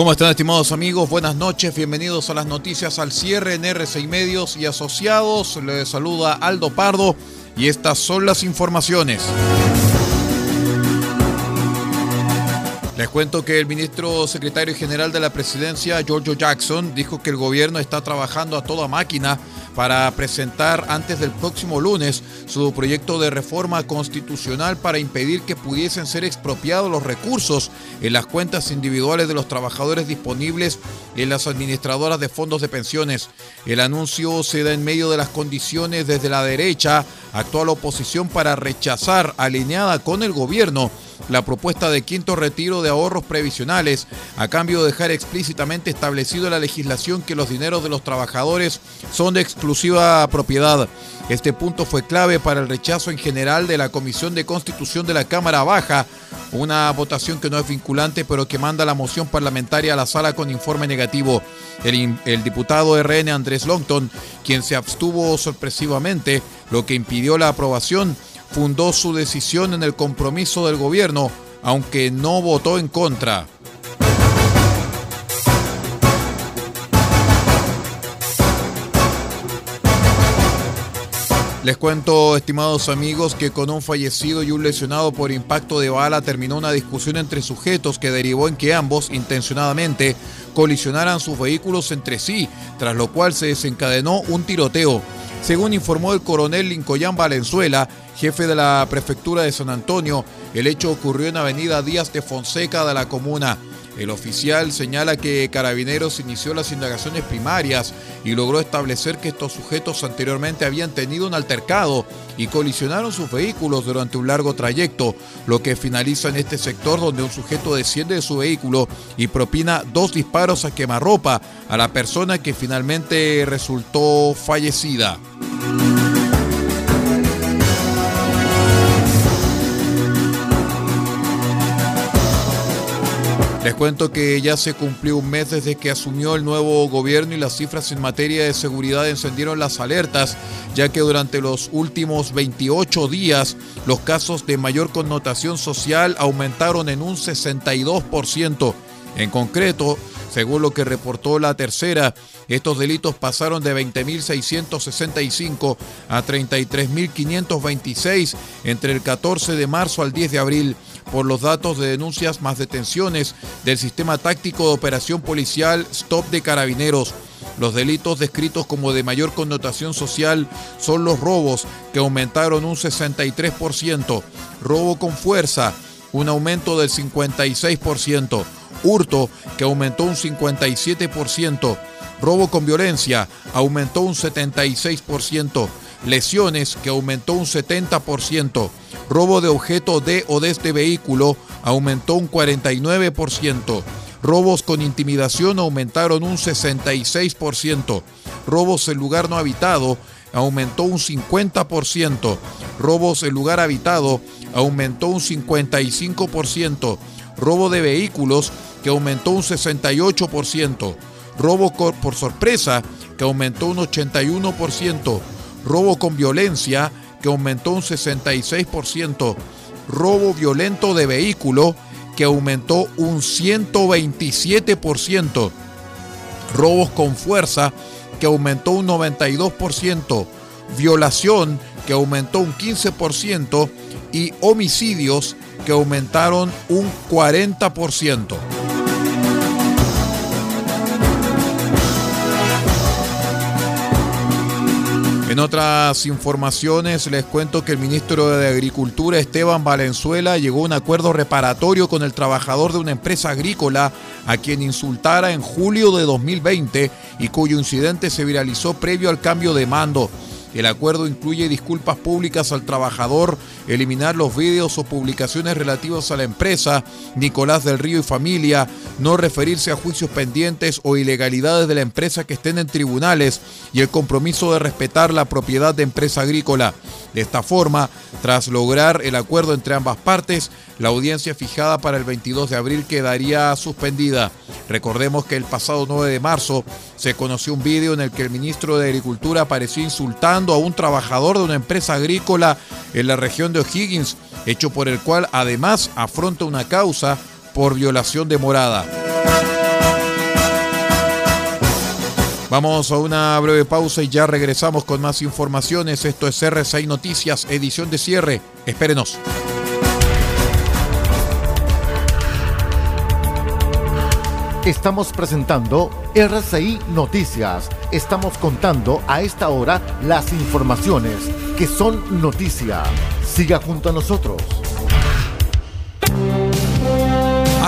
¿Cómo están estimados amigos? Buenas noches, bienvenidos a las noticias al cierre en R6 Medios y Asociados. Les saluda Aldo Pardo y estas son las informaciones. Les cuento que el ministro secretario general de la presidencia, Giorgio Jackson, dijo que el gobierno está trabajando a toda máquina para presentar antes del próximo lunes su proyecto de reforma constitucional para impedir que pudiesen ser expropiados los recursos en las cuentas individuales de los trabajadores disponibles en las administradoras de fondos de pensiones. El anuncio se da en medio de las condiciones desde la derecha, actual oposición para rechazar, alineada con el gobierno, la propuesta de quinto retiro de ahorros previsionales, a cambio de dejar explícitamente establecido en la legislación que los dineros de los trabajadores son de exclusiva propiedad. Este punto fue clave para el rechazo en general de la Comisión de Constitución de la Cámara Baja, una votación que no es vinculante pero que manda la moción parlamentaria a la sala con informe negativo. El, diputado RN Andrés Longton, quien se abstuvo sorpresivamente, lo que impidió la aprobación, fundó su decisión en el compromiso del gobierno, aunque no votó en contra. Les cuento, estimados amigos, que con un fallecido y un lesionado por impacto de bala terminó una discusión entre sujetos que derivó en que ambos, intencionadamente, colisionaran sus vehículos entre sí, tras lo cual se desencadenó un tiroteo. Según informó el coronel Lincoyán Valenzuela, jefe de la prefectura de San Antonio, el hecho ocurrió en Avenida Díaz de Fonseca de la comuna. El oficial señala que Carabineros inició las indagaciones primarias y logró establecer que estos sujetos anteriormente habían tenido un altercado y colisionaron sus vehículos durante un largo trayecto, lo que finaliza en este sector donde un sujeto desciende de su vehículo y propina dos disparos a quemarropa a la persona que finalmente resultó fallecida. Les cuento que ya se cumplió un mes desde que asumió el nuevo gobierno y las cifras en materia de seguridad encendieron las alertas, ya que durante los últimos 28 días los casos de mayor connotación social aumentaron en un 62%. En concreto, según lo que reportó la tercera, estos delitos pasaron de 20.665 a 33.526 entre el 14 de marzo al 10 de abril por los datos de denuncias más detenciones del sistema táctico de operación policial Stop de Carabineros. Los delitos descritos como de mayor connotación social son los robos, que aumentaron un 63%, robo con fuerza, un aumento del 56%, hurto, que aumentó un 57%, robo con violencia, aumentó un 76%, lesiones, que aumentó un 70%, robo de objeto de o de este vehículo, aumentó un 49%, robos con intimidación aumentaron un 66%, robos en lugar no habitado, aumentó un 50%, robos en lugar habitado, aumentó un 55%, robo de vehículos, que aumentó un 68%, robo por sorpresa, que aumentó un 81%, robo con violencia, que aumentó un 66%, robo violento de vehículo, que aumentó un 127%, robos con fuerza, que aumentó un 92%, violación, que aumentó un 15%, y homicidios, que aumentaron un 40%. En otras informaciones les cuento que el ministro de Agricultura Esteban Valenzuela llegó a un acuerdo reparatorio con el trabajador de una empresa agrícola a quien insultara en julio de 2020 y cuyo incidente se viralizó previo al cambio de mando. El acuerdo incluye disculpas públicas al trabajador, eliminar los vídeos o publicaciones relativos a la empresa, Nicolás del Río y familia, no referirse a juicios pendientes o ilegalidades de la empresa que estén en tribunales y el compromiso de respetar la propiedad de empresa agrícola. De esta forma, tras lograr el acuerdo entre ambas partes, la audiencia fijada para el 22 de abril quedaría suspendida. Recordemos que el pasado 9 de marzo se conoció un vídeo en el que el ministro de Agricultura apareció insultando a un trabajador de una empresa agrícola en la región de O'Higgins, hecho por el cual además afronta una causa por violación de morada. Vamos a una breve pausa y ya regresamos con más informaciones. Esto es R6 Noticias, edición de cierre. Espérenos. Estamos presentando RCI Noticias. Estamos contando a esta hora las informaciones que son noticia. Siga junto a nosotros.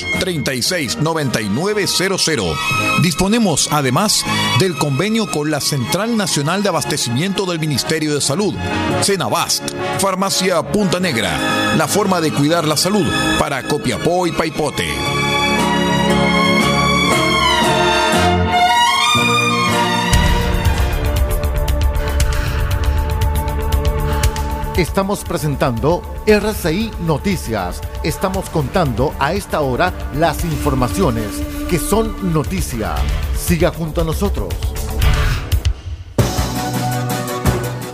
2 36 9900. Disponemos además del convenio con la Central Nacional de Abastecimiento del Ministerio de Salud, Cenabast, Farmacia Punta Negra, la forma de cuidar la salud para Copiapó y Paipote. Estamos presentando RCI Noticias. Estamos contando a esta hora las informaciones que son noticia. Siga junto a nosotros.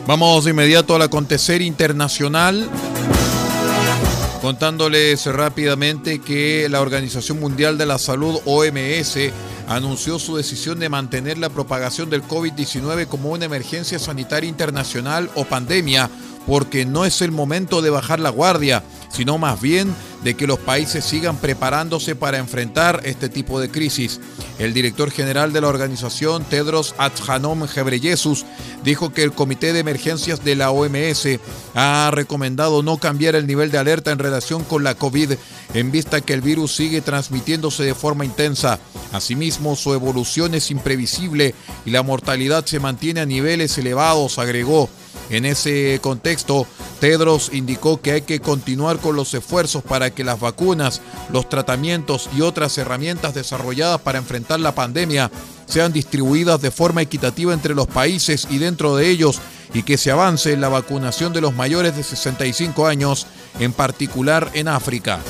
Vamos de inmediato al acontecer internacional. Contándoles rápidamente que la Organización Mundial de la Salud, OMS, anunció su decisión de mantener la propagación del COVID-19 como una emergencia sanitaria internacional o pandemia porque no es el momento de bajar la guardia, sino más bien de que los países sigan preparándose para enfrentar este tipo de crisis. El director general de la organización, Tedros Adhanom Ghebreyesus, dijo que el Comité de Emergencias de la OMS ha recomendado no cambiar el nivel de alerta en relación con la COVID en vista que el virus sigue transmitiéndose de forma intensa. Asimismo, su evolución es imprevisible y la mortalidad se mantiene a niveles elevados, agregó. En ese contexto, Tedros indicó que hay que continuar con los esfuerzos para que las vacunas, los tratamientos y otras herramientas desarrolladas para enfrentar la pandemia sean distribuidas de forma equitativa entre los países y dentro de ellos y que se avance en la vacunación de los mayores de 65 años, en particular en África.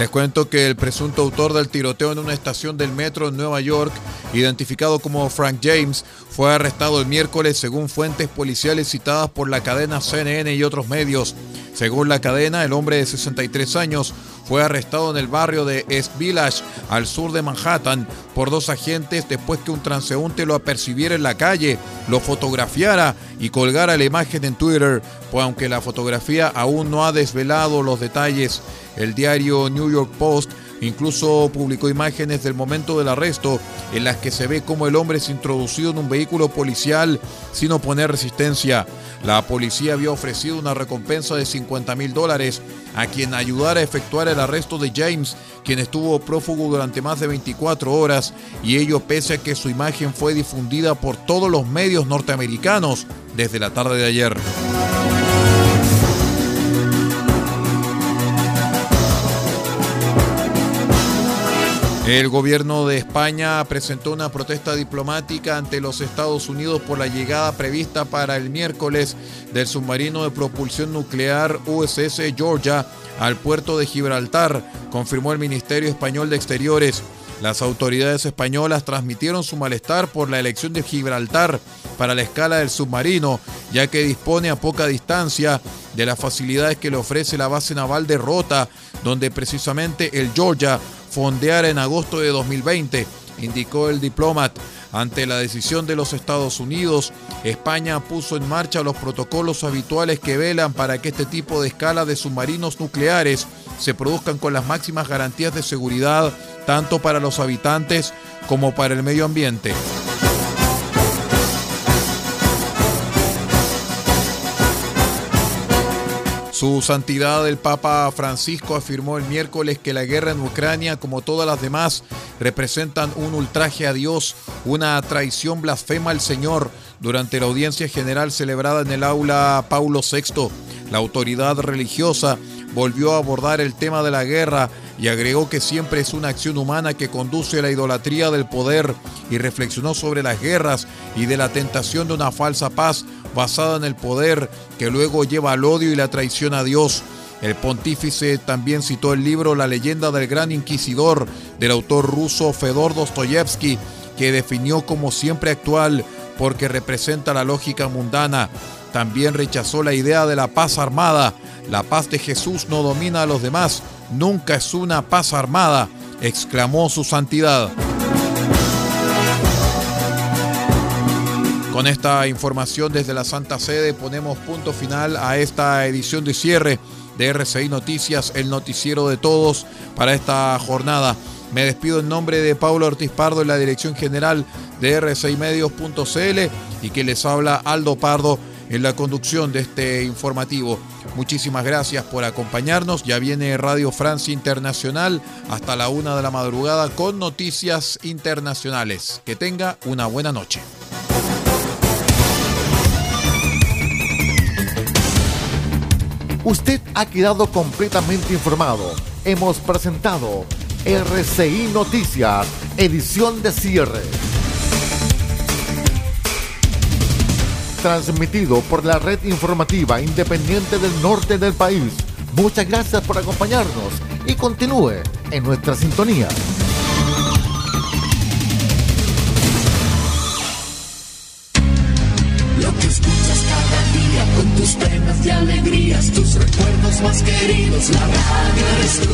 Les cuento que el presunto autor del tiroteo en una estación del metro en Nueva York, identificado como Frank James, fue arrestado el miércoles según fuentes policiales citadas por la cadena CNN y otros medios. Según la cadena, el hombre de 63 años fue arrestado en el barrio de East Village, al sur de Manhattan, por dos agentes después que un transeúnte lo apercibiera en la calle, lo fotografiara y colgara la imagen en Twitter, pues aunque la fotografía aún no ha desvelado los detalles, el diario New York Post incluso publicó imágenes del momento del arresto en las que se ve cómo el hombre es introducido en un vehículo policial sin oponer resistencia. La policía había ofrecido una recompensa de 50 mil dólares a quien ayudara a efectuar el arresto de James, quien estuvo prófugo durante más de 24 horas, y ello pese a que su imagen fue difundida por todos los medios norteamericanos desde la tarde de ayer. El gobierno de España presentó una protesta diplomática ante los Estados Unidos por la llegada prevista para el miércoles del submarino de propulsión nuclear USS Georgia al puerto de Gibraltar, confirmó el Ministerio Español de Exteriores. Las autoridades españolas transmitieron su malestar por la elección de Gibraltar para la escala del submarino, ya que dispone a poca distancia de las facilidades que le ofrece la base naval de Rota, donde precisamente el Georgia fondear en agosto de 2020, indicó el diplomat. Ante la decisión de los Estados Unidos, España puso en marcha los protocolos habituales que velan para que este tipo de escala de submarinos nucleares se produzcan con las máximas garantías de seguridad tanto para los habitantes como para el medio ambiente. Su santidad el Papa Francisco afirmó el miércoles que la guerra en Ucrania, como todas las demás, representan un ultraje a Dios, una traición blasfema al Señor durante la audiencia general celebrada en el aula Paulo VI. La autoridad religiosa volvió a abordar el tema de la guerra y agregó que siempre es una acción humana que conduce a la idolatría del poder y reflexionó sobre las guerras y de la tentación de una falsa paz basada en el poder que luego lleva al odio y la traición a Dios. El pontífice también citó el libro La leyenda del gran inquisidor del autor ruso Fedor Dostoyevsky, que definió como siempre actual porque representa la lógica mundana. También rechazó la idea de la paz armada. La paz de Jesús no domina a los demás, nunca es una paz armada, exclamó su santidad. Con esta información desde la Santa Sede ponemos punto final a esta edición de cierre de RCI Noticias, el noticiero de todos para esta jornada. Me despido en nombre de Pablo Ortiz Pardo en la dirección general de R6Medios.cl y que les habla Aldo Pardo en la conducción de este informativo. Muchísimas gracias por acompañarnos. Ya viene Radio Francia Internacional hasta la una de la madrugada con noticias internacionales. Que tenga una buena noche. Usted ha quedado completamente informado. Hemos presentado RCI Noticias, edición de cierre. Transmitido por la red informativa independiente del norte del país. Muchas gracias por acompañarnos y continúe en nuestra sintonía. Lo que escuchas cada día con tus penas y alegrías, tus recuerdos más queridos, la radio eres tú.